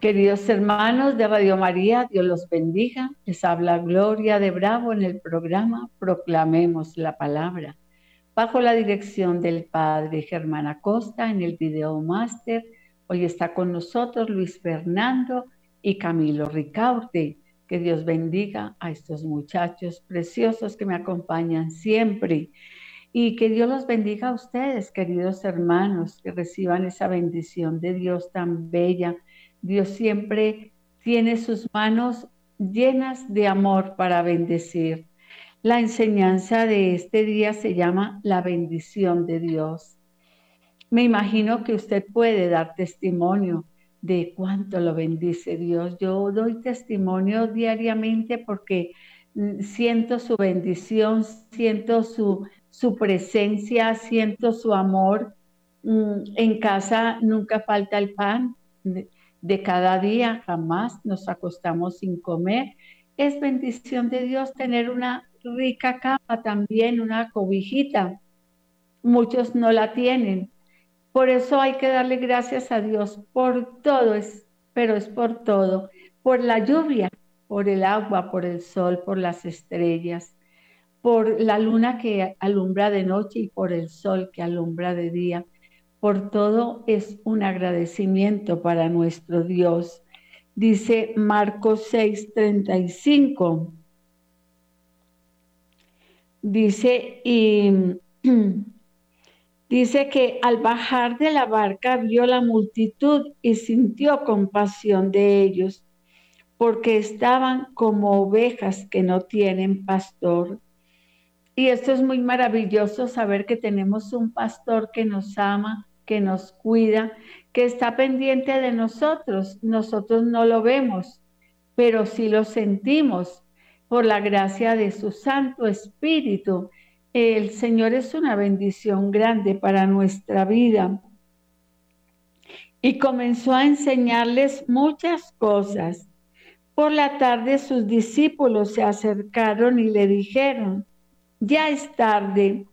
Queridos hermanos de Radio María, Dios los bendiga. Les habla Gloria de Bravo en el programa Proclamemos la Palabra, bajo la dirección del Padre Germán Acosta en el video máster. Hoy está con nosotros Luis Fernando y Camilo Ricaurte. Que Dios bendiga a estos muchachos preciosos que me acompañan siempre. Y que Dios los bendiga a ustedes, queridos hermanos, que reciban esa bendición de Dios tan bella Dios siempre tiene sus manos llenas de amor para bendecir. La enseñanza de este día se llama la bendición de Dios. Me imagino que usted puede dar testimonio de cuánto lo bendice Dios. Yo doy testimonio diariamente porque mm, siento su bendición, siento su, su presencia, siento su amor. Mm, en casa nunca falta el pan de cada día, jamás nos acostamos sin comer. Es bendición de Dios tener una rica cama también, una cobijita. Muchos no la tienen. Por eso hay que darle gracias a Dios por todo, es, pero es por todo, por la lluvia, por el agua, por el sol, por las estrellas, por la luna que alumbra de noche y por el sol que alumbra de día por todo es un agradecimiento para nuestro Dios. Dice Marcos 6:35. Dice, y dice que al bajar de la barca vio la multitud y sintió compasión de ellos, porque estaban como ovejas que no tienen pastor. Y esto es muy maravilloso saber que tenemos un pastor que nos ama, que nos cuida, que está pendiente de nosotros. Nosotros no lo vemos, pero sí lo sentimos por la gracia de su Santo Espíritu. El Señor es una bendición grande para nuestra vida. Y comenzó a enseñarles muchas cosas. Por la tarde sus discípulos se acercaron y le dijeron, ya es tarde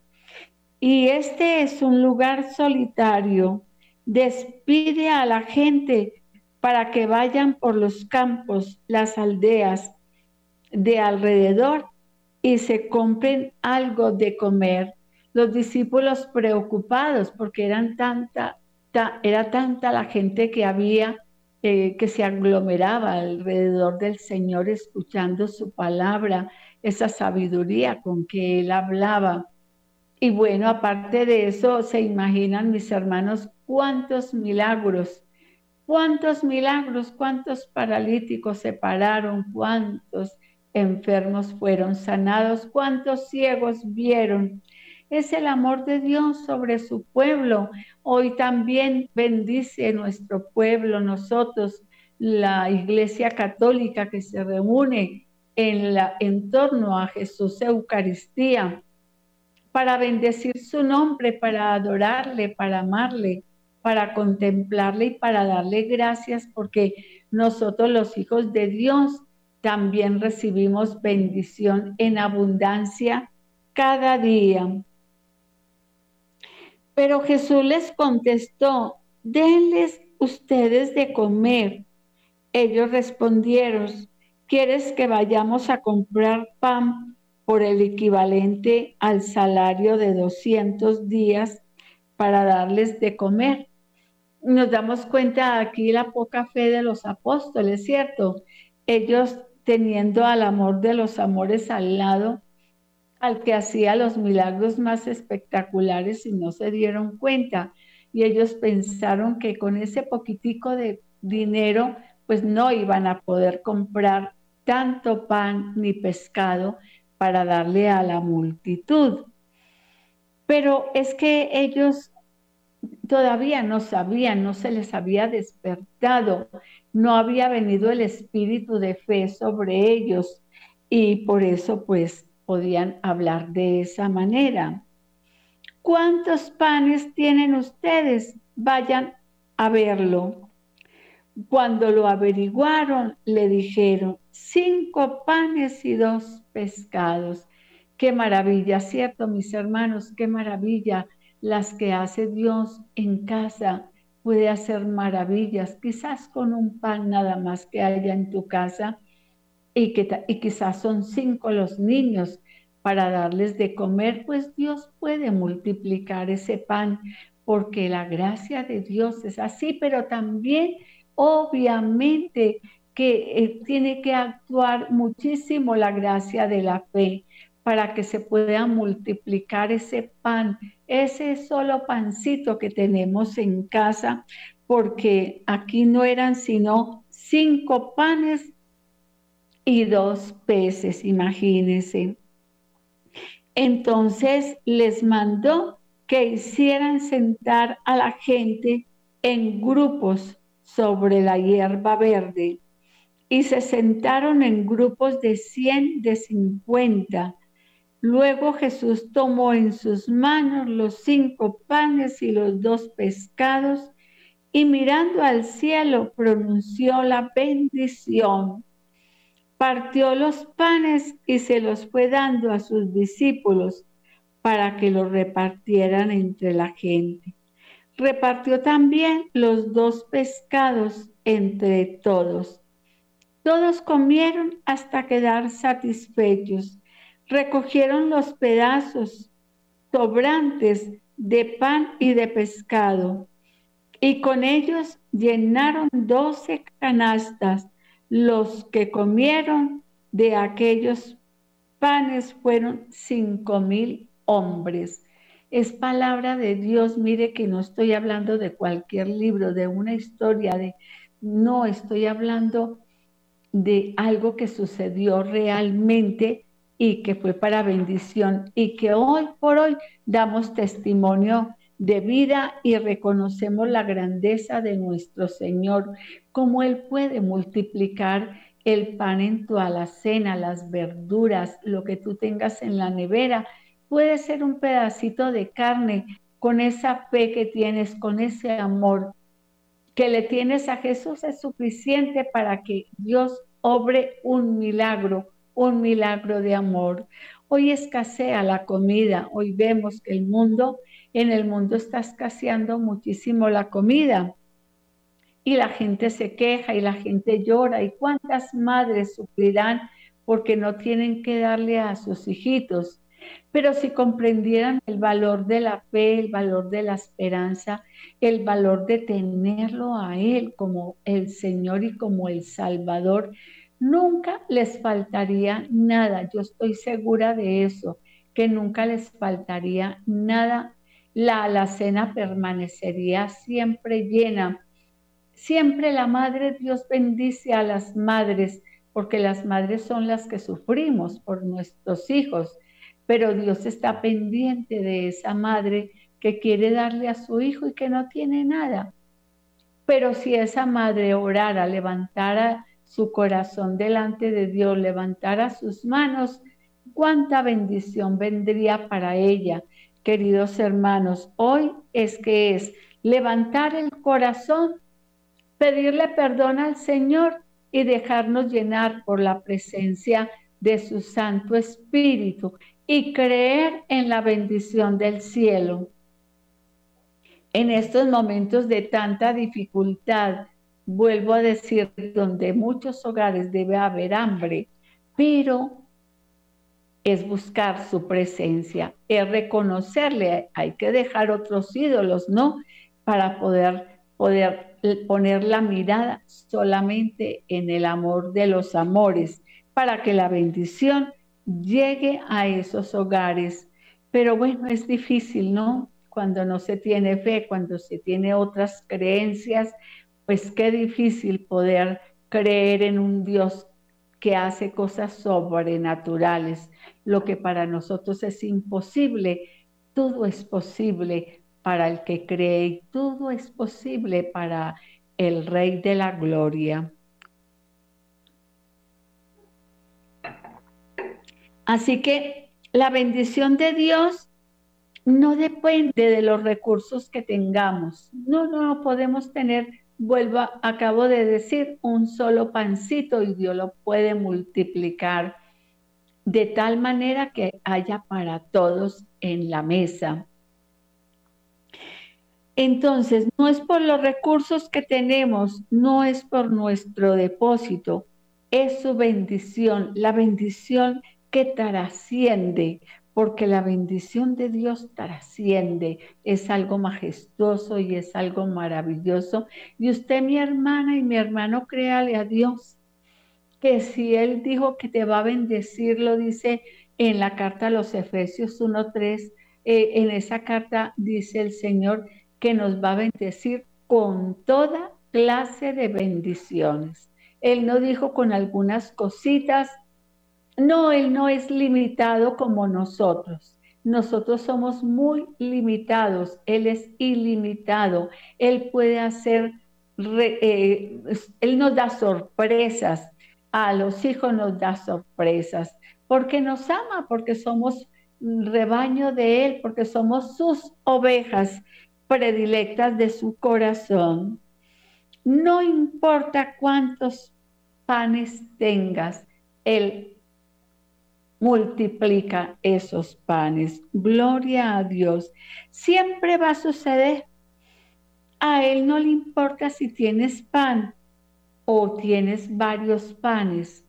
y este es un lugar solitario. Despide a la gente para que vayan por los campos, las aldeas de alrededor y se compren algo de comer. Los discípulos preocupados porque eran tanta, era tanta la gente que había eh, que se aglomeraba alrededor del Señor escuchando su palabra, esa sabiduría con que él hablaba. Y bueno, aparte de eso, se imaginan mis hermanos cuántos milagros, cuántos milagros, cuántos paralíticos se pararon, cuántos enfermos fueron sanados, cuántos ciegos vieron. Es el amor de Dios sobre su pueblo. Hoy también bendice nuestro pueblo, nosotros, la Iglesia Católica que se reúne en, la, en torno a Jesús Eucaristía para bendecir su nombre, para adorarle, para amarle, para contemplarle y para darle gracias porque nosotros los hijos de Dios también recibimos bendición en abundancia cada día. Pero Jesús les contestó, denles ustedes de comer. Ellos respondieron, ¿quieres que vayamos a comprar pan por el equivalente al salario de 200 días para darles de comer. Nos damos cuenta aquí la poca fe de los apóstoles, ¿cierto? Ellos teniendo al amor de los amores al lado, al que hacía los milagros más espectaculares y no se dieron cuenta. Y ellos pensaron que con ese poquitico de dinero, pues no iban a poder comprar tanto pan ni pescado para darle a la multitud. Pero es que ellos todavía no sabían, no se les había despertado, no había venido el espíritu de fe sobre ellos y por eso pues podían hablar de esa manera. ¿Cuántos panes tienen ustedes? Vayan a verlo. Cuando lo averiguaron, le dijeron, cinco panes y dos pescados. Qué maravilla, ¿cierto, mis hermanos? Qué maravilla las que hace Dios en casa puede hacer maravillas, quizás con un pan nada más que haya en tu casa y, que, y quizás son cinco los niños para darles de comer, pues Dios puede multiplicar ese pan porque la gracia de Dios es así, pero también obviamente que eh, tiene que actuar muchísimo la gracia de la fe para que se pueda multiplicar ese pan, ese solo pancito que tenemos en casa, porque aquí no eran sino cinco panes y dos peces, imagínense. Entonces les mandó que hicieran sentar a la gente en grupos sobre la hierba verde y se sentaron en grupos de cien, de cincuenta. Luego Jesús tomó en sus manos los cinco panes y los dos pescados y mirando al cielo pronunció la bendición. Partió los panes y se los fue dando a sus discípulos para que los repartieran entre la gente. Repartió también los dos pescados entre todos. Todos comieron hasta quedar satisfechos. Recogieron los pedazos sobrantes de pan y de pescado y con ellos llenaron doce canastas. Los que comieron de aquellos panes fueron cinco mil hombres. Es palabra de Dios. Mire que no estoy hablando de cualquier libro, de una historia, de no estoy hablando de algo que sucedió realmente y que fue para bendición y que hoy por hoy damos testimonio de vida y reconocemos la grandeza de nuestro Señor, como Él puede multiplicar el pan en tu alacena, las verduras, lo que tú tengas en la nevera. Puede ser un pedacito de carne con esa fe que tienes, con ese amor que le tienes a Jesús es suficiente para que Dios obre un milagro, un milagro de amor. Hoy escasea la comida, hoy vemos que el mundo, en el mundo está escaseando muchísimo la comida. Y la gente se queja y la gente llora. ¿Y cuántas madres sufrirán porque no tienen que darle a sus hijitos? Pero si comprendieran el valor de la fe, el valor de la esperanza, el valor de tenerlo a Él como el Señor y como el Salvador, nunca les faltaría nada. Yo estoy segura de eso, que nunca les faltaría nada. La alacena permanecería siempre llena. Siempre la Madre Dios bendice a las madres, porque las madres son las que sufrimos por nuestros hijos, pero Dios está pendiente de esa madre que quiere darle a su hijo y que no tiene nada. Pero si esa madre orara, levantara su corazón delante de Dios, levantara sus manos, cuánta bendición vendría para ella. Queridos hermanos, hoy es que es levantar el corazón, pedirle perdón al Señor y dejarnos llenar por la presencia de su Santo Espíritu y creer en la bendición del cielo. En estos momentos de tanta dificultad, vuelvo a decir, donde muchos hogares debe haber hambre, pero es buscar su presencia, es reconocerle, hay que dejar otros ídolos, ¿no? Para poder, poder poner la mirada solamente en el amor de los amores, para que la bendición llegue a esos hogares. Pero bueno, es difícil, ¿no? Cuando no se tiene fe, cuando se tiene otras creencias, pues qué difícil poder creer en un Dios que hace cosas sobrenaturales. Lo que para nosotros es imposible, todo es posible para el que cree todo es posible para el Rey de la Gloria. Así que la bendición de Dios no depende de los recursos que tengamos. No, no podemos tener vuelvo, acabo de decir, un solo pancito y Dios lo puede multiplicar de tal manera que haya para todos en la mesa. Entonces, no es por los recursos que tenemos, no es por nuestro depósito, es su bendición, la bendición que trasciende, porque la bendición de Dios trasciende, es algo majestuoso y es algo maravilloso. Y usted, mi hermana y mi hermano, créale a Dios, que si Él dijo que te va a bendecir, lo dice en la carta a los Efesios 1.3, eh, en esa carta dice el Señor que nos va a bendecir con toda clase de bendiciones. Él no dijo con algunas cositas, no, Él no es limitado como nosotros. Nosotros somos muy limitados, Él es ilimitado, Él puede hacer, eh, Él nos da sorpresas, a los hijos nos da sorpresas, porque nos ama, porque somos rebaño de Él, porque somos sus ovejas predilectas de su corazón. No importa cuántos panes tengas, Él multiplica esos panes. Gloria a Dios. Siempre va a suceder. A Él no le importa si tienes pan o tienes varios panes.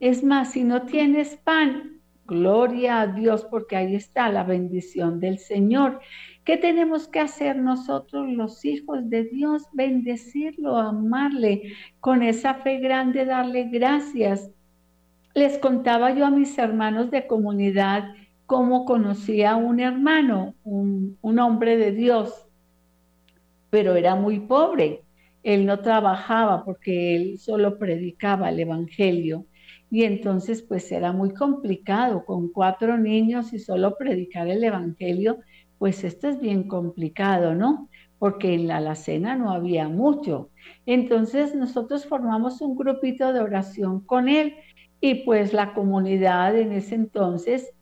Es más, si no tienes pan, gloria a Dios porque ahí está la bendición del Señor. ¿Qué tenemos que hacer nosotros los hijos de Dios? Bendecirlo, amarle, con esa fe grande darle gracias les contaba yo a mis hermanos de comunidad cómo conocía a un hermano, un, hombre de Dios, pero era muy pobre. Él no trabajaba porque él solo predicaba el Evangelio. Y entonces pues era muy complicado con cuatro niños y solo predicar el Evangelio, pues esto es bien complicado, ¿no? Porque en la alacena no había mucho. Entonces nosotros formamos un grupito de oración con él y pues la comunidad en ese entonces,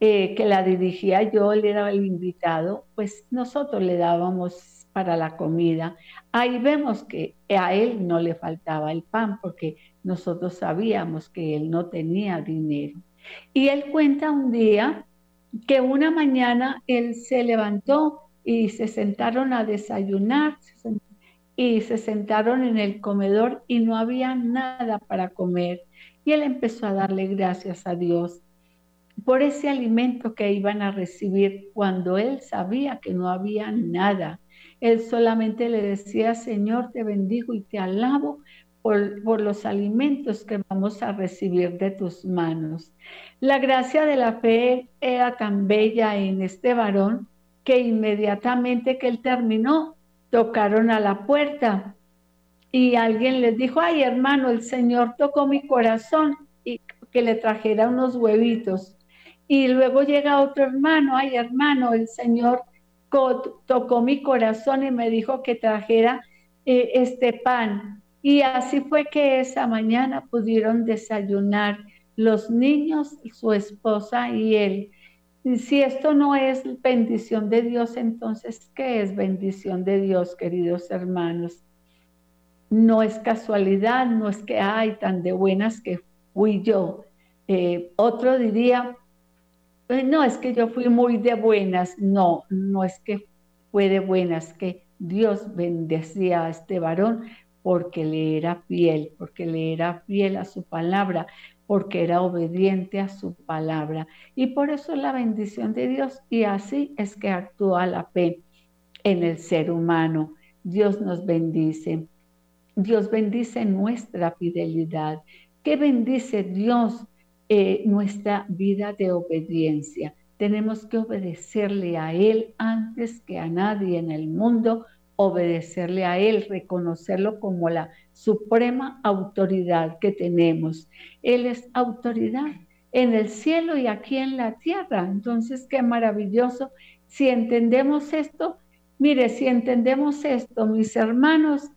eh, que la dirigía yo, él era el invitado, pues nosotros le dábamos para la comida. Ahí vemos que a él no le faltaba el pan porque nosotros sabíamos que él no tenía dinero. Y él cuenta un día que una mañana él se levantó y se sentaron a desayunar y se sentaron en el comedor y no había nada para comer. Y él empezó a darle gracias a Dios por ese alimento que iban a recibir cuando él sabía que no había nada. Él solamente le decía, Señor, te bendigo y te alabo por, los alimentos que vamos a recibir de tus manos. La gracia de la fe era tan bella en este varón que inmediatamente que él terminó, tocaron a la puerta y alguien les dijo, ay hermano, el Señor tocó mi corazón y que le trajera unos huevitos. Y luego llega otro hermano, ay hermano, el Señor tocó mi corazón y me dijo que trajera eh, este pan. Y así fue que esa mañana pudieron desayunar los niños, su esposa y él. Y si esto no es bendición de Dios, entonces, ¿qué es bendición de Dios, queridos hermanos? No es casualidad, no es que hay tan de buenas que fui yo. Eh, otro diría, eh, no, es que yo fui muy de buenas. No, no es que fue de buenas, que Dios bendecía a este varón porque le era fiel, porque le era fiel a su palabra, porque era obediente a su palabra. Y por eso la bendición de Dios, y así es que actúa la fe en el ser humano. Dios nos bendice. Dios bendice nuestra fidelidad. ¿Qué bendice Dios? Eh, nuestra vida de obediencia. Tenemos que obedecerle a Él antes que a nadie en el mundo, obedecerle a Él, reconocerlo como la suprema autoridad que tenemos. Él es autoridad en el cielo y aquí en la tierra. Entonces, qué maravilloso. Si entendemos esto, mire, si entendemos esto, mis hermanos,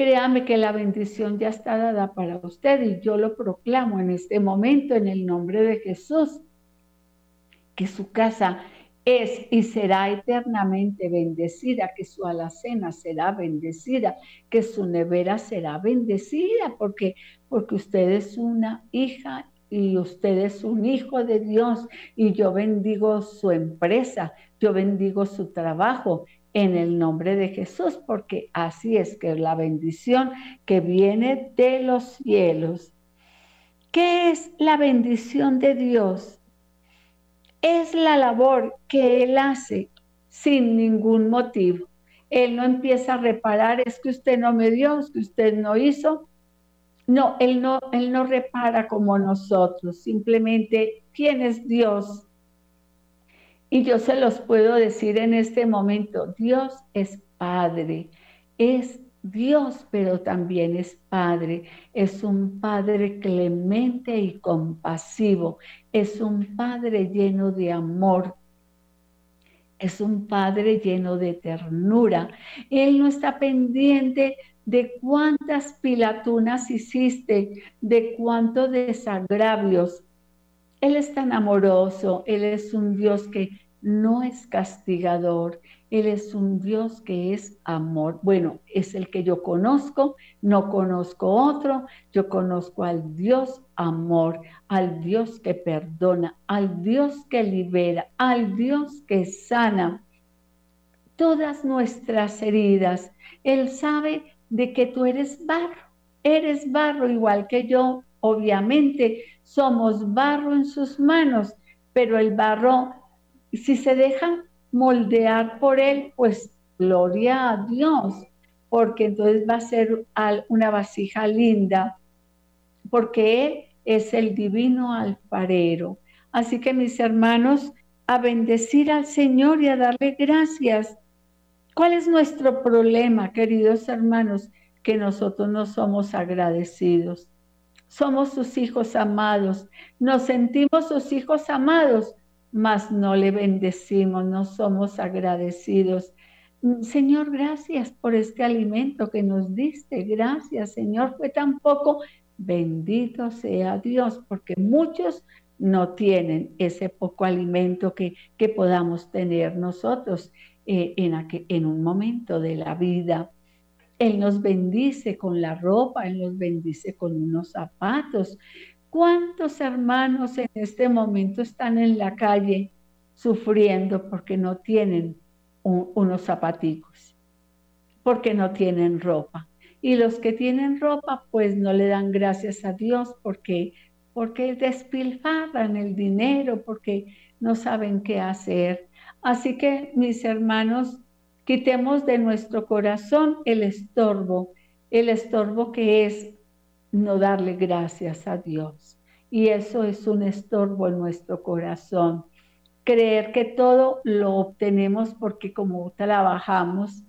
Créame que la bendición ya está dada para usted y yo lo proclamo en este momento en el nombre de Jesús, que su casa es y será eternamente bendecida, que su alacena será bendecida, que su nevera será bendecida, porque, porque usted es una hija y usted es un hijo de Dios y yo bendigo su empresa, yo bendigo su trabajo en el nombre de Jesús, porque así es que la bendición que viene de los cielos. ¿Qué es la bendición de Dios? Es la labor que Él hace sin ningún motivo. Él no empieza a reparar, es que usted no me dio, es que usted no hizo. No, Él no, Él no repara como nosotros, simplemente, ¿quién es Dios? Y yo se los puedo decir en este momento, Dios es Padre, es Dios, pero también es Padre. Es un Padre clemente y compasivo. Es un Padre lleno de amor. Es un Padre lleno de ternura. Él no está pendiente de cuántas pilatunas hiciste, de cuántos desagravios. Él es tan amoroso, Él es un Dios que no es castigador, Él es un Dios que es amor. Bueno, es el que yo conozco, no conozco otro, yo conozco al Dios amor, al Dios que perdona, al Dios que libera, al Dios que sana todas nuestras heridas. Él sabe de que tú eres barro, eres barro igual que yo, obviamente somos barro en sus manos, pero el barro, si se deja moldear por él, pues gloria a Dios, porque entonces va a ser una vasija linda, porque Él es el divino alfarero. Así que mis hermanos, a bendecir al Señor y a darle gracias. ¿Cuál es nuestro problema, queridos hermanos? Que nosotros no somos agradecidos somos sus hijos amados, nos sentimos sus hijos amados, mas no le bendecimos, no somos agradecidos. Mm, Señor, gracias por este alimento que nos diste. Gracias, Señor, fue tan poco. Bendito sea Dios, porque muchos no tienen ese poco alimento que, que podamos tener nosotros eh, en, en un momento de la vida. Él nos bendice con la ropa, Él nos bendice con unos zapatos. ¿Cuántos hermanos en este momento están en la calle sufriendo porque no tienen unos zapaticos, porque no tienen ropa? Y los que tienen ropa, pues no le dan gracias a Dios porque, porque despilfarran el dinero, porque no saben qué hacer. Así que, mis hermanos, Quitemos de nuestro corazón el estorbo, el estorbo que es no darle gracias a Dios. Y eso es un estorbo en nuestro corazón. Creer que todo lo obtenemos porque como trabajamos,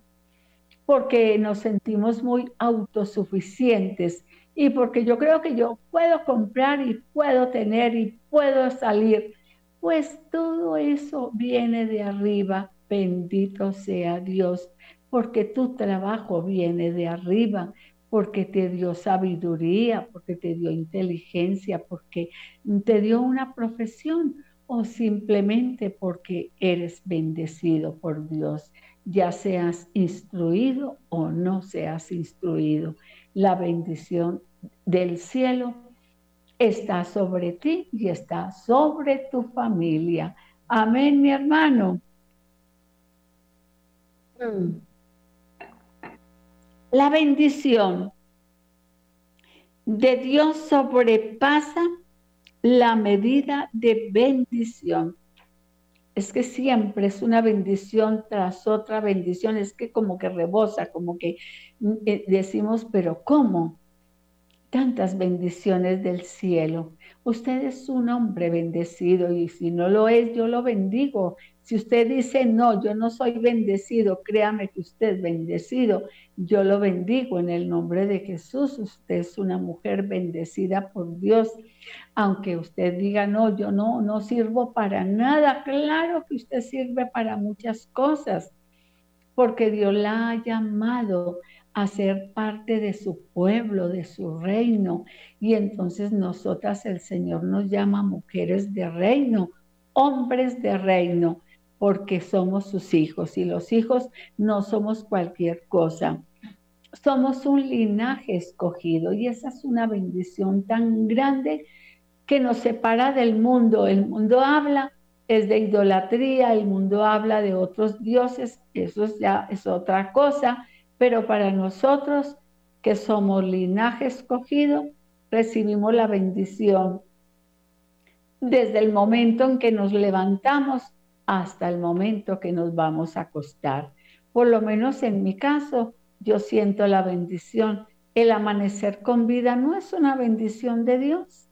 porque nos sentimos muy autosuficientes y porque yo creo que yo puedo comprar y puedo tener y puedo salir. Pues todo eso viene de arriba Bendito sea Dios, porque tu trabajo viene de arriba, porque te dio sabiduría, porque te dio inteligencia, porque te dio una profesión o simplemente porque eres bendecido por Dios, ya seas instruido o no seas instruido. La bendición del cielo está sobre ti y está sobre tu familia. Amén, mi hermano. Mm. La bendición de Dios sobrepasa la medida de bendición. Es que siempre es una bendición tras otra bendición, es que como que rebosa, como que mm, eh, decimos, pero ¿cómo? Tantas bendiciones del cielo. Usted es un hombre bendecido y si no lo es, yo lo bendigo si usted dice, no, yo no soy bendecido, créame que usted es bendecido. Yo lo bendigo en el nombre de Jesús. Usted es una mujer bendecida por Dios. Aunque usted diga, no, yo no, no sirvo para nada. Claro que usted sirve para muchas cosas, porque Dios la ha llamado a ser parte de su pueblo, de su reino. Y entonces nosotras, el Señor nos llama mujeres de reino, hombres de reino porque somos sus hijos y los hijos no somos cualquier cosa. Somos un linaje escogido y esa es una bendición tan grande que nos separa del mundo. El mundo habla, es de idolatría, el mundo habla de otros dioses, eso ya es otra cosa, pero para nosotros que somos linaje escogido, recibimos la bendición desde el momento en que nos levantamos hasta el momento que nos vamos a acostar. Por lo menos en mi caso, yo siento la bendición. El amanecer con vida no es una bendición de Dios.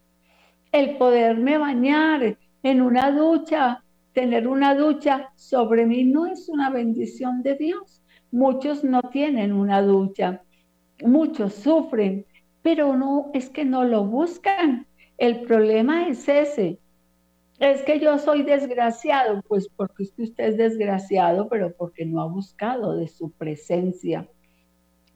El poderme bañar en una ducha, tener una ducha sobre mí no es una bendición de Dios. Muchos no tienen una ducha, muchos sufren, pero no es que no lo buscan. El problema es ese. Es que yo soy desgraciado, pues porque usted es desgraciado, pero porque no ha buscado de su presencia.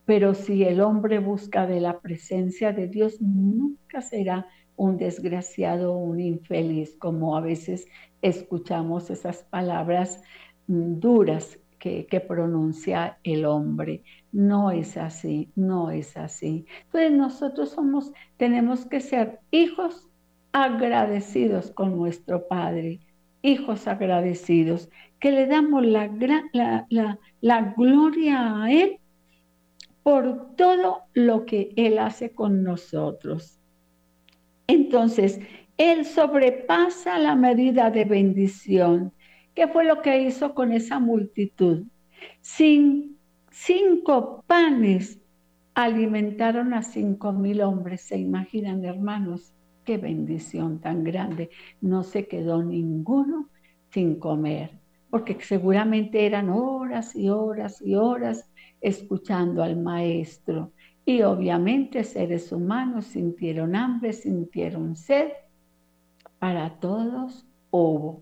Pero si el hombre busca de la presencia de Dios, nunca será un desgraciado, un infeliz, como a veces escuchamos esas palabras mm, duras que, que, pronuncia el hombre. No es así, no es así. Entonces nosotros somos, tenemos que ser hijos agradecidos con nuestro Padre, hijos agradecidos, que le damos la, gloria a Él por todo lo que Él hace con nosotros. Entonces, Él sobrepasa la medida de bendición. ¿Qué fue lo que hizo con esa multitud? Cinco panes alimentaron a cinco mil hombres. ¿Se imaginan, hermanos? Qué bendición tan grande. No se quedó ninguno sin comer, porque seguramente eran horas y horas y horas escuchando al maestro. Y obviamente seres humanos sintieron hambre, sintieron sed. Para todos hubo.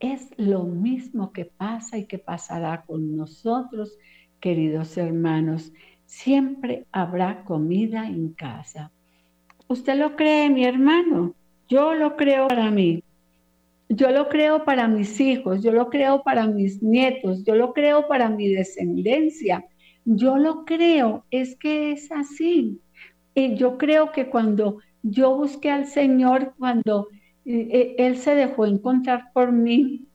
Es lo mismo que pasa y que pasará con nosotros, queridos hermanos. Siempre habrá comida en casa. ¿Usted lo cree, mi hermano? Yo lo creo para mí. Yo lo creo para mis hijos, yo lo creo para mis nietos, yo lo creo para mi descendencia. Yo lo creo, es que es así. Y yo creo que cuando yo busqué al Señor, cuando eh, eh, Él se dejó encontrar por mí,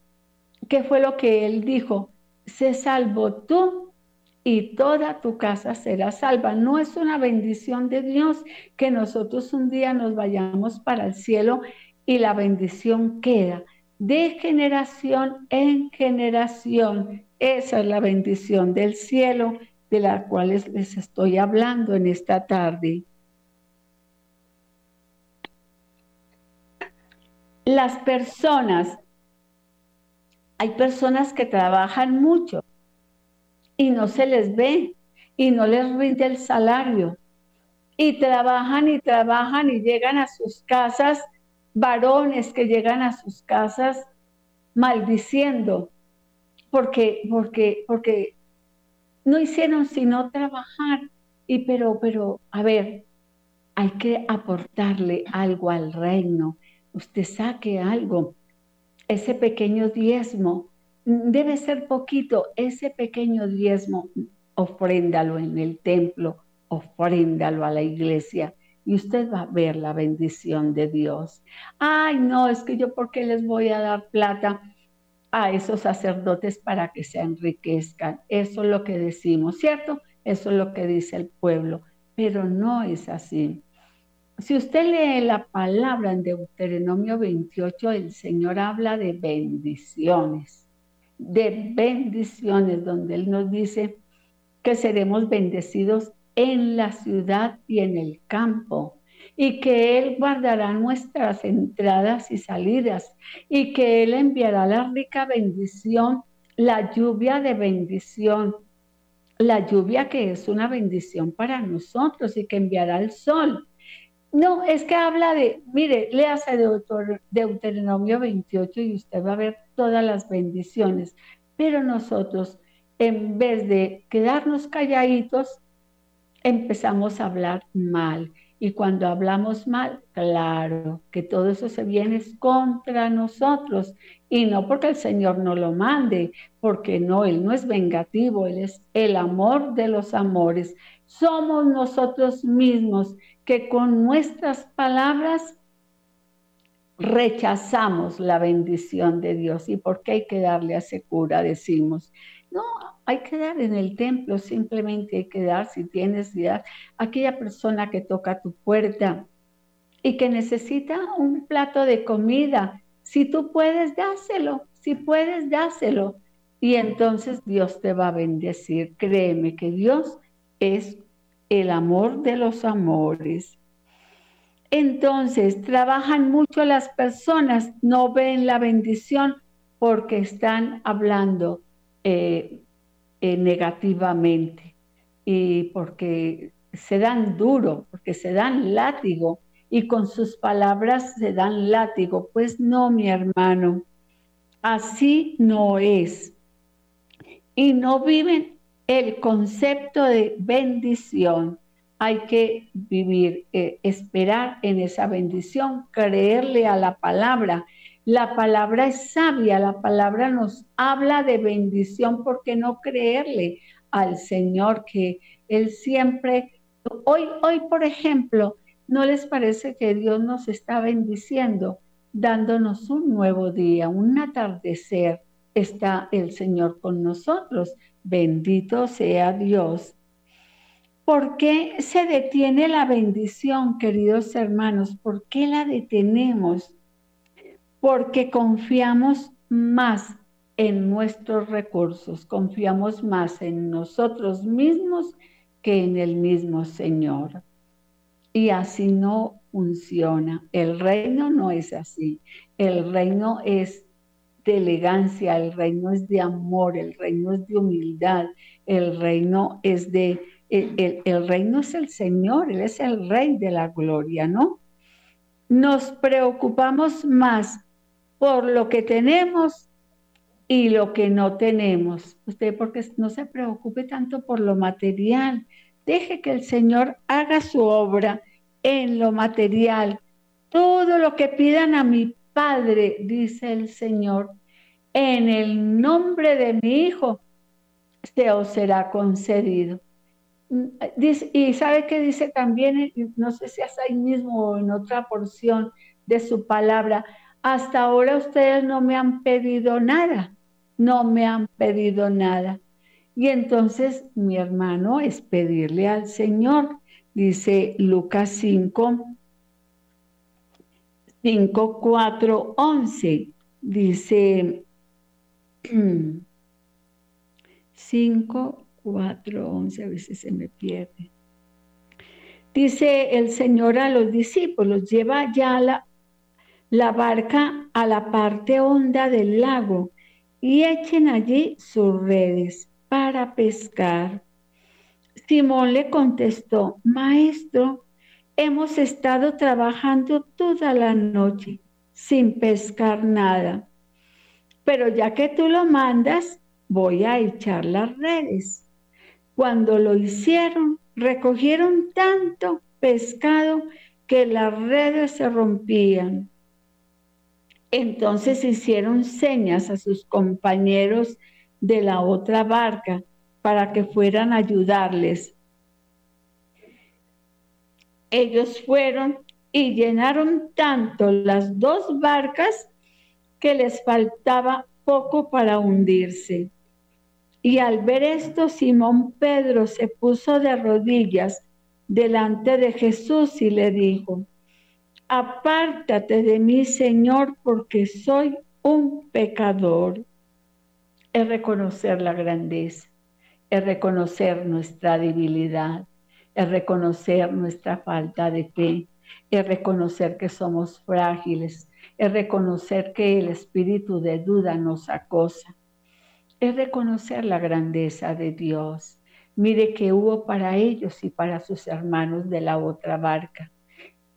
¿qué fue lo que Él dijo? Se salvó tú y toda tu casa será salva. No es una bendición de Dios que nosotros un día nos vayamos para el cielo y la bendición queda de generación en generación. Esa es la bendición del cielo de la cual les estoy hablando en esta tarde. Las personas, hay personas que trabajan mucho, y no se les ve y no les rinde el salario. Y trabajan y trabajan y llegan a sus casas, varones que llegan a sus casas maldiciendo, porque, porque, porque no hicieron sino trabajar. Y pero, pero, a ver, hay que aportarle algo al reino. Usted saque algo, ese pequeño diezmo debe ser poquito, ese pequeño diezmo, ofréndalo en el templo, ofréndalo a la iglesia y usted va a ver la bendición de Dios. Ay, no, es que yo, ¿por qué les voy a dar plata a esos sacerdotes para que se enriquezcan? Eso es lo que decimos, ¿cierto? Eso es lo que dice el pueblo, pero no es así. Si usted lee la palabra en Deuteronomio 28, el Señor habla de bendiciones de bendiciones, donde Él nos dice que seremos bendecidos en la ciudad y en el campo, y que Él guardará nuestras entradas y salidas, y que Él enviará la rica bendición, la lluvia de bendición, la lluvia que es una bendición para nosotros y que enviará el sol. No, es que habla de, mire, léase Deuteronomio 28 y usted va a ver todas las bendiciones. Pero nosotros, en vez de quedarnos calladitos, empezamos a hablar mal. Y cuando hablamos mal, claro que todo eso se viene contra nosotros. Y no porque el Señor no lo mande, porque no, Él no es vengativo, Él es el amor de los amores. Somos nosotros mismos que con nuestras palabras rechazamos la bendición de Dios. ¿Y por qué hay que darle a cura? Decimos, no, hay que dar en el templo, simplemente hay que dar si tienes ya aquella persona que toca tu puerta y que necesita un plato de comida. Si tú puedes, dáselo, si puedes, dáselo. Y entonces Dios te va a bendecir. Créeme que Dios es el amor de los amores. Entonces, trabajan mucho las personas, no ven la bendición porque están hablando eh, eh, negativamente y porque se dan duro, porque se dan látigo y con sus palabras se dan látigo. Pues no, mi hermano, así no es. Y no viven el concepto de bendición hay que vivir, eh, esperar en esa bendición, creerle a la palabra. La palabra es sabia, la palabra nos habla de bendición, ¿por qué no creerle al Señor que Él siempre, hoy, hoy por ejemplo, ¿no les parece que Dios nos está bendiciendo, dándonos un nuevo día, un atardecer? Está el Señor con nosotros. Bendito sea Dios ¿Por qué se detiene la bendición, queridos hermanos? ¿Por qué la detenemos? Porque confiamos más en nuestros recursos, confiamos más en nosotros mismos que en el mismo Señor. Y así no funciona. El reino no es así. El reino es de elegancia, el reino es de amor, el reino es de humildad, el reino es de el, reino es el Señor, Él es el Rey de la gloria, ¿no? Nos preocupamos más por lo que tenemos y lo que no tenemos. Usted porque no se preocupe tanto por lo material. Deje que el Señor haga su obra en lo material. Todo lo que pidan a mi Padre, dice el Señor, en el nombre de mi Hijo, se os será concedido y sabe que dice también, no sé si es ahí mismo o en otra porción de su palabra, hasta ahora ustedes no me han pedido nada, no me han pedido nada. Y entonces mi hermano es pedirle al Señor, dice Lucas 5, 5, 4, 11, dice 5, 4, 11, a veces se me pierde. Dice el Señor a los discípulos, lleva ya la, la barca a la parte honda del lago y echen allí sus redes para pescar. Simón le contestó, Maestro, hemos estado trabajando toda la noche sin pescar nada, pero ya que tú lo mandas, voy a echar las redes. Cuando lo hicieron, recogieron tanto pescado que las redes se rompían. Entonces hicieron señas a sus compañeros de la otra barca para que fueran a ayudarles. Ellos fueron y llenaron tanto las dos barcas que les faltaba poco para hundirse. Y al ver esto, Simón Pedro se puso de rodillas delante de Jesús y le dijo, apártate de mí, Señor, porque soy un pecador. Es reconocer la grandeza, es reconocer nuestra debilidad, es reconocer nuestra falta de fe, es reconocer que somos frágiles, es reconocer que el espíritu de duda nos acosa es reconocer la grandeza de Dios. Mire que hubo para ellos y para sus hermanos de la otra barca.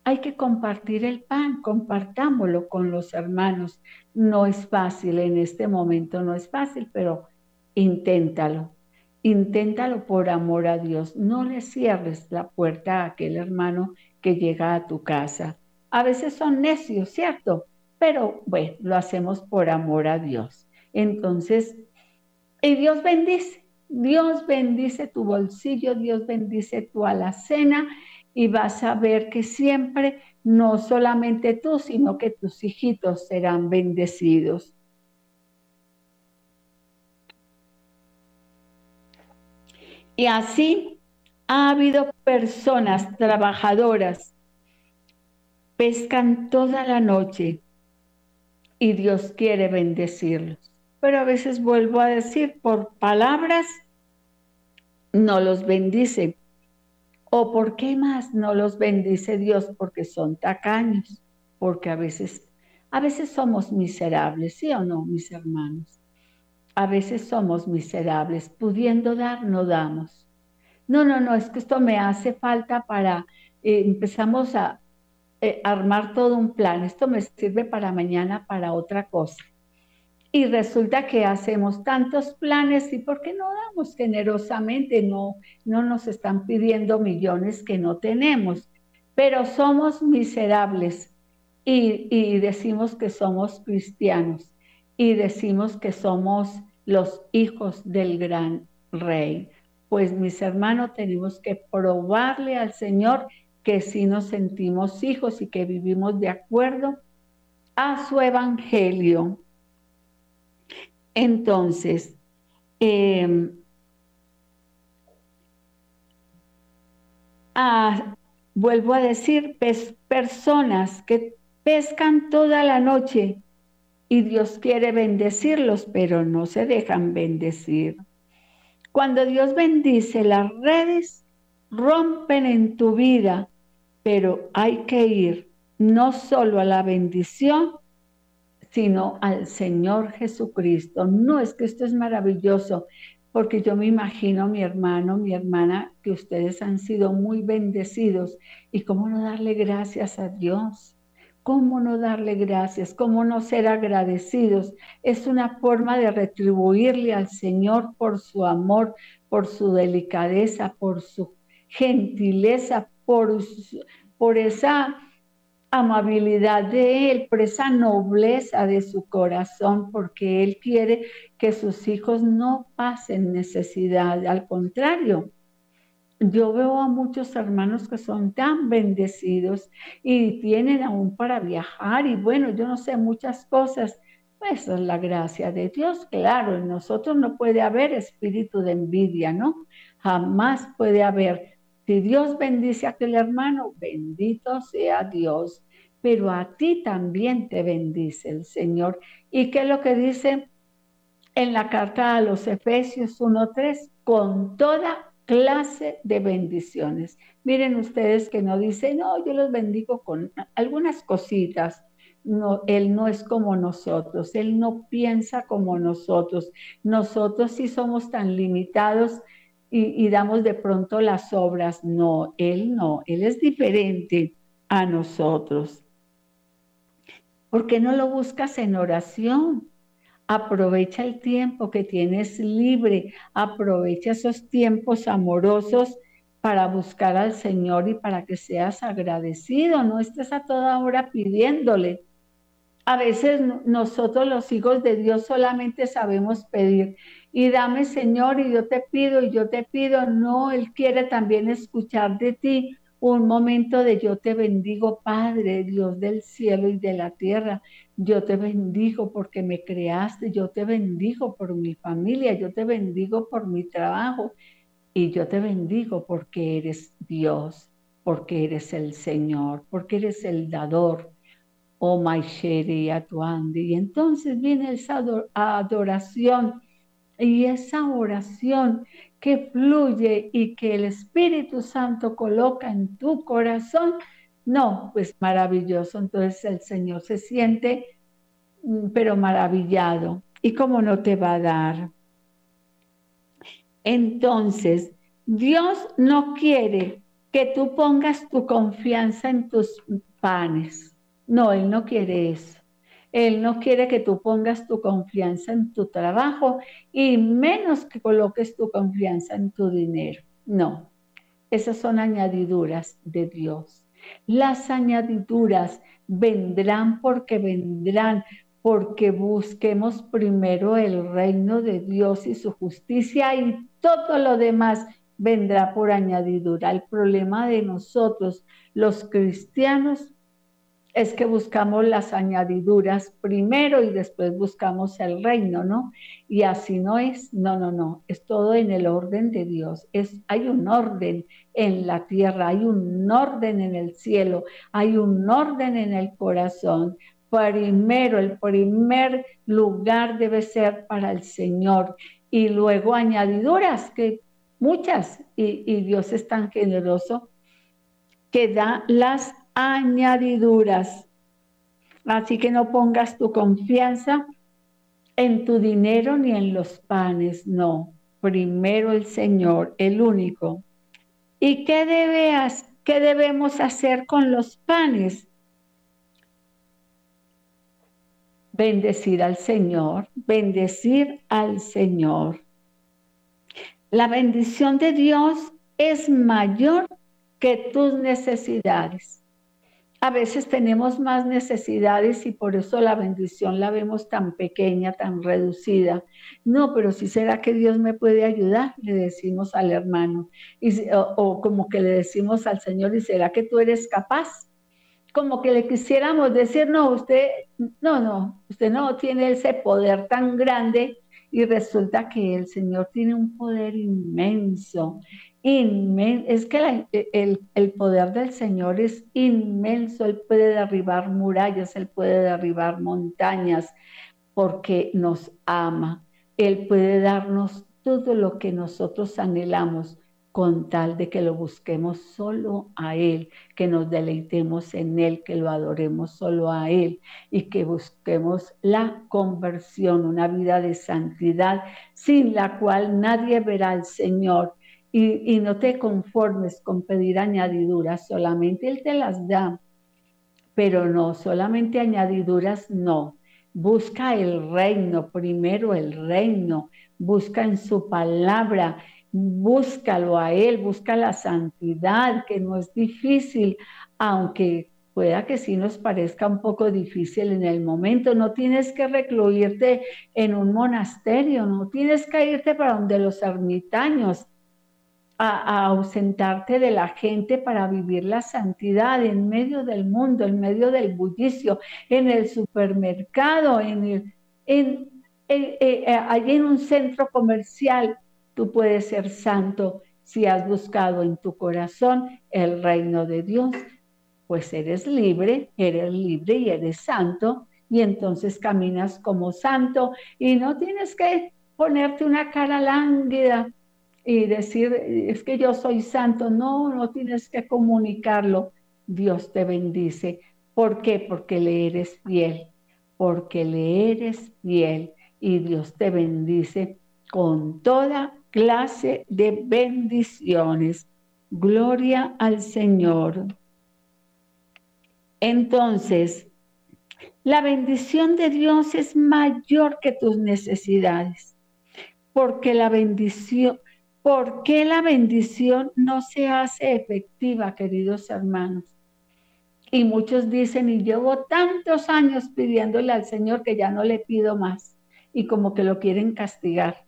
Hay que compartir el pan, compartámoslo con los hermanos. No es fácil en este momento, no es fácil, pero inténtalo. Inténtalo por amor a Dios. No le cierres la puerta a aquel hermano que llega a tu casa. A veces son necios, ¿cierto? Pero bueno, lo hacemos por amor a Dios. Entonces, y Dios bendice, Dios bendice tu bolsillo, Dios bendice tu alacena y vas a ver que siempre no solamente tú, sino que tus hijitos serán bendecidos. Y así ha habido personas trabajadoras, pescan toda la noche y Dios quiere bendecirlos. Pero a veces vuelvo a decir, por palabras no los bendice. ¿O por qué más no los bendice Dios? Porque son tacaños, porque a veces, a veces somos miserables, ¿sí o no, mis hermanos? A veces somos miserables, pudiendo dar, no damos. No, no, no, es que esto me hace falta para, eh, empezamos a eh, armar todo un plan, esto me sirve para mañana, para otra cosa. Y resulta que hacemos tantos planes y ¿por qué no damos generosamente? No, no nos están pidiendo millones que no tenemos, pero somos miserables y, y decimos que somos cristianos y decimos que somos los hijos del gran rey. Pues mis hermanos, tenemos que probarle al Señor que sí nos sentimos hijos y que vivimos de acuerdo a su evangelio. Entonces, em, vuelvo a decir, personas que pescan toda la noche y Dios quiere bendecirlos, pero no se dejan bendecir. Cuando Dios bendice las redes, rompen en tu vida, pero hay que ir no solo a la bendición, sino al Señor Jesucristo. No es que esto es maravilloso, porque yo me imagino, mi hermano, mi hermana, que ustedes han sido muy bendecidos. ¿Y cómo no darle gracias a Dios? ¿Cómo no darle gracias? ¿Cómo no ser agradecidos? Es una forma de retribuirle al Señor por su amor, por su delicadeza, por su gentileza, por, por esa amabilidad de Él, por esa nobleza de su corazón, porque Él quiere que sus hijos no pasen necesidad. Al contrario, yo veo a muchos hermanos que son tan bendecidos y tienen aún para viajar y bueno, yo no sé muchas cosas. Pues esa es la gracia de Dios, claro, en nosotros no puede haber espíritu de envidia, ¿no? Jamás puede haber. Si Dios bendice a aquel hermano, bendito sea Dios pero a ti también te bendice el Señor. ¿Y qué es lo que dice en la carta a los Efesios 1.3? Con toda clase de bendiciones. Miren ustedes que no dice, no, yo los bendigo con algunas cositas. No, él no es como nosotros, Él no piensa como nosotros. Nosotros sí somos tan limitados y, damos de pronto las obras. No, Él no, Él es diferente a nosotros. ¿Por qué no lo buscas en oración? Aprovecha el tiempo que tienes libre, aprovecha esos tiempos amorosos para buscar al Señor y para que seas agradecido, no estés a toda hora pidiéndole. A veces nosotros los hijos de Dios solamente sabemos pedir y dame Señor y yo te pido y yo te pido. No, Él quiere también escuchar de ti un momento de yo te bendigo, Padre, Dios del cielo y de la tierra. Yo te bendigo porque me creaste, yo te bendigo por mi familia, yo te bendigo por mi trabajo y yo te bendigo porque eres Dios, porque eres el Señor, porque eres el dador. Oh, Maisheri, Atuandi. Y entonces viene esa adoración y esa oración que fluye y que el Espíritu Santo coloca en tu corazón, no, pues maravilloso. Entonces el Señor se siente, mm, pero maravillado. ¿Y cómo no te va a dar? Entonces, Dios no quiere que tú pongas tu confianza en tus panes. No, Él no quiere eso. Él no quiere que tú pongas tu confianza en tu trabajo y menos que coloques tu confianza en tu dinero. No, esas son añadiduras de Dios. Las añadiduras vendrán porque vendrán, porque busquemos primero el reino de Dios y su justicia y todo lo demás vendrá por añadidura. El problema de nosotros, los cristianos, es que buscamos las añadiduras primero y después buscamos el reino, ¿no? Y así no es, no, no, no, es todo en el orden de Dios. Es, hay un orden en la tierra, hay un orden en el cielo, hay un orden en el corazón. Primero, el primer lugar debe ser para el Señor y luego añadiduras, que muchas, y, y Dios es tan generoso que da las añadiduras. Así que no pongas tu confianza en tu dinero ni en los panes, no. Primero el Señor, el único. ¿Y qué, qué debemos hacer con los panes? Bendecir al Señor, bendecir al Señor. La bendición de Dios es mayor que tus necesidades. A veces tenemos más necesidades y por eso la bendición la vemos tan pequeña, tan reducida. No, pero si será que Dios me puede ayudar, le decimos al hermano. Y, o, como que le decimos al Señor, ¿y será que tú eres capaz? Como que le quisiéramos decir, no, usted, no, no, usted no tiene ese poder tan grande y resulta que el Señor tiene un poder inmenso es que el, el, poder del Señor es inmenso, Él puede derribar murallas, Él puede derribar montañas, porque nos ama. Él puede darnos todo lo que nosotros anhelamos con tal de que lo busquemos solo a Él, que nos deleitemos en Él, que lo adoremos solo a Él y que busquemos la conversión, una vida de santidad sin la cual nadie verá al Señor y, no te conformes con pedir añadiduras, solamente Él te las da, pero no, solamente añadiduras no. Busca el reino, primero el reino, busca en su palabra, búscalo a Él, busca la santidad, que no es difícil, aunque pueda que sí nos parezca un poco difícil en el momento. No tienes que recluirte en un monasterio, no tienes que irte para donde los ermitaños a, ausentarte de la gente para vivir la santidad en medio del mundo, en medio del bullicio, en el supermercado, en eh, eh, allí en un centro comercial, tú puedes ser santo si has buscado en tu corazón el reino de Dios. Pues eres libre, eres libre y eres santo, y entonces caminas como santo y no tienes que ponerte una cara lánguida y decir, es que yo soy santo. No, no tienes que comunicarlo. Dios te bendice. ¿Por qué? Porque le eres fiel. Porque le eres fiel. Y Dios te bendice con toda clase de bendiciones. Gloria al Señor. Entonces, la bendición de Dios es mayor que tus necesidades, porque la bendición, ¿Por qué la bendición no se hace efectiva, queridos hermanos? Y muchos dicen, y llevo tantos años pidiéndole al Señor que ya no le pido más. Y como que lo quieren castigar.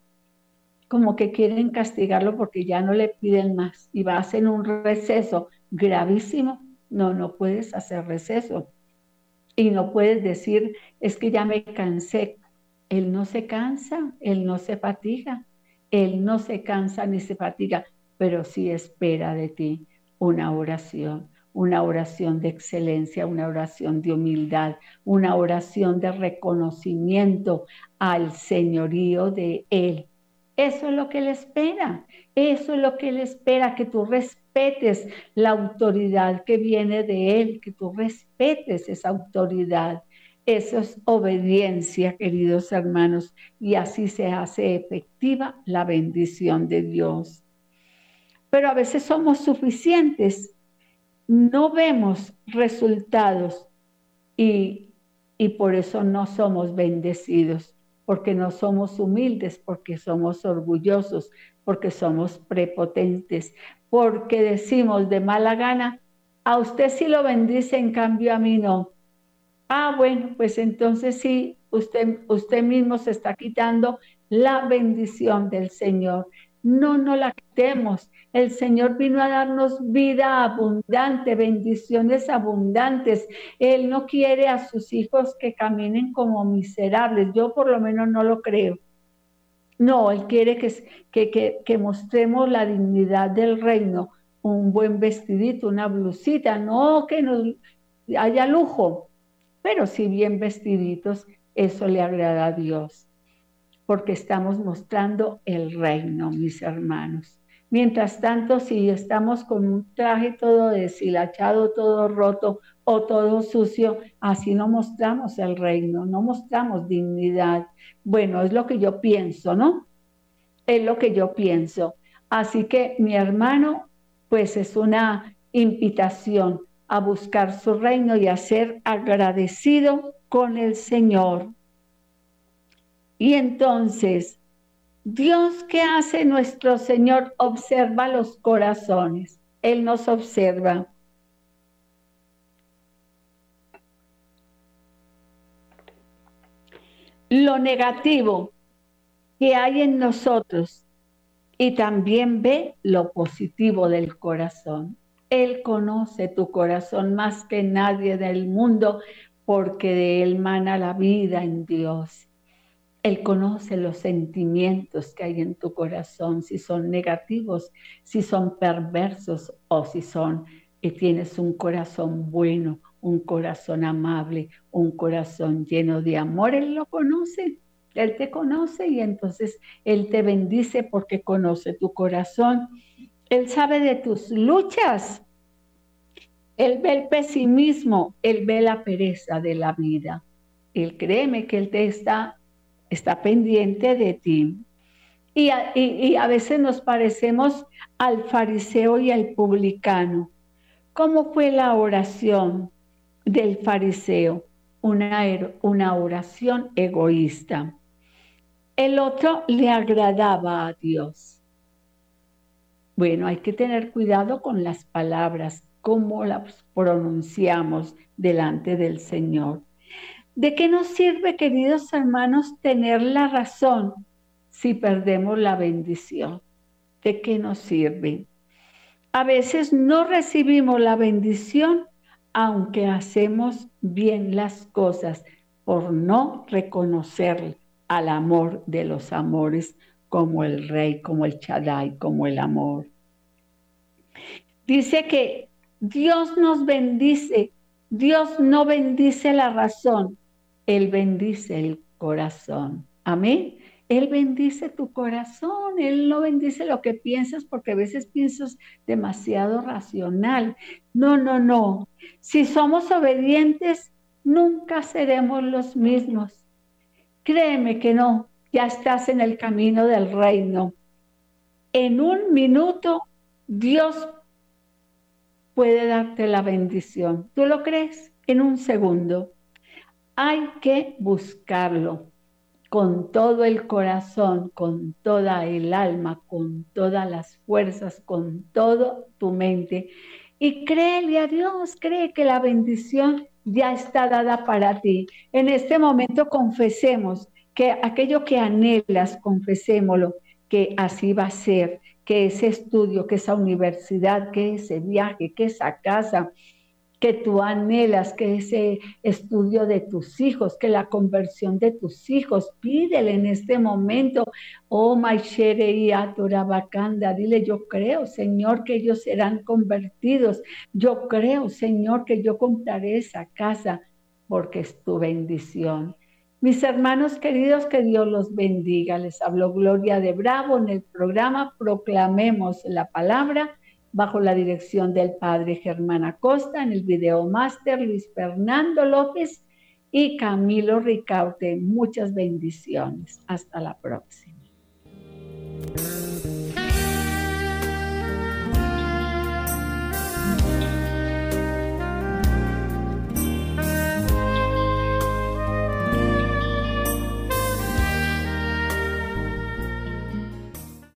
Como que quieren castigarlo porque ya no le piden más. Y va a hacer un receso gravísimo. No, no puedes hacer receso. Y no puedes decir, es que ya me cansé. Él no se cansa, él no se fatiga. Él no se cansa ni se fatiga, pero sí espera de ti una oración, una oración de excelencia, una oración de humildad, una oración de reconocimiento al señorío de Él. Eso es lo que Él espera, eso es lo que Él espera, que tú respetes la autoridad que viene de Él, que tú respetes esa autoridad eso es obediencia, queridos hermanos, y así se hace efectiva la bendición de Dios. Pero a veces somos suficientes, no vemos resultados y, y por eso no somos bendecidos, porque no somos humildes, porque somos orgullosos, porque somos prepotentes, porque decimos de mala gana, a usted sí lo bendice, en cambio a mí no Ah, bueno, pues entonces sí, usted, usted mismo se está quitando la bendición del Señor. no nos la quitemos. El Señor vino a darnos vida abundante, bendiciones abundantes. Él no quiere a sus hijos que caminen como miserables. Yo por lo menos no lo creo. No, Él quiere que, que, mostremos la dignidad del reino. Un buen vestidito, una blusita, no que haya lujo, pero si bien vestiditos, eso le agrada a Dios, porque estamos mostrando el reino, mis hermanos. Mientras tanto, si estamos con un traje todo deshilachado, todo roto o todo sucio, así no mostramos el reino, no mostramos dignidad. Bueno, es lo que yo pienso, ¿no? Es lo que yo pienso. Así que mi hermano, pues es una invitación a buscar su reino y a ser agradecido con el Señor. Y entonces, Dios que hace nuestro Señor observa los corazones. Él nos observa. Lo negativo que hay en nosotros y también ve lo positivo del corazón. Él conoce tu corazón más que nadie del mundo porque de Él mana la vida en Dios. Él conoce los sentimientos que hay en tu corazón, si son negativos, si son perversos o si son que tienes un corazón bueno, un corazón amable, un corazón lleno de amor. Él lo conoce, Él te conoce y entonces Él te bendice porque conoce tu corazón él sabe de tus luchas. Él ve el pesimismo, Él ve la pereza de la vida. Él créeme que Él te está, está pendiente de ti. Y a, y a veces nos parecemos al fariseo y al publicano. ¿Cómo fue la oración del fariseo? Una, una oración egoísta. El otro le agradaba a Dios bueno, hay que tener cuidado con las palabras, cómo las pronunciamos delante del Señor. ¿De qué nos sirve, queridos hermanos, tener la razón si perdemos la bendición? ¿De qué nos sirve? A veces no recibimos la bendición aunque hacemos bien las cosas por no reconocer al amor de los amores como el rey, como el Chadai, como el amor. Dice que Dios nos bendice, Dios no bendice la razón, Él bendice el corazón. Amén. Él bendice tu corazón, Él no bendice lo que piensas porque a veces piensas demasiado racional. No, no, no. Si somos obedientes, nunca seremos los mismos. Créeme que no ya estás en el camino del reino. En un minuto Dios puede darte la bendición. ¿Tú lo crees? En un segundo. Hay que buscarlo con todo el corazón, con toda el alma, con todas las fuerzas, con toda tu mente. Y créele a Dios, cree que la bendición ya está dada para ti. En este momento confesemos que aquello que anhelas, confesémoslo, que así va a ser, que ese estudio, que esa universidad, que ese viaje, que esa casa, que tú anhelas, que ese estudio de tus hijos, que la conversión de tus hijos, pídele en este momento, oh Maishere y Atorabacanda, dile, yo creo, Señor, que ellos serán convertidos, yo creo, Señor, que yo compraré esa casa, porque es tu bendición. Mis hermanos queridos, que Dios los bendiga. Les habló Gloria de Bravo en el programa Proclamemos la Palabra bajo la dirección del Padre Germán Acosta, en el video máster Luis Fernando López y Camilo Ricaute. Muchas bendiciones. Hasta la próxima.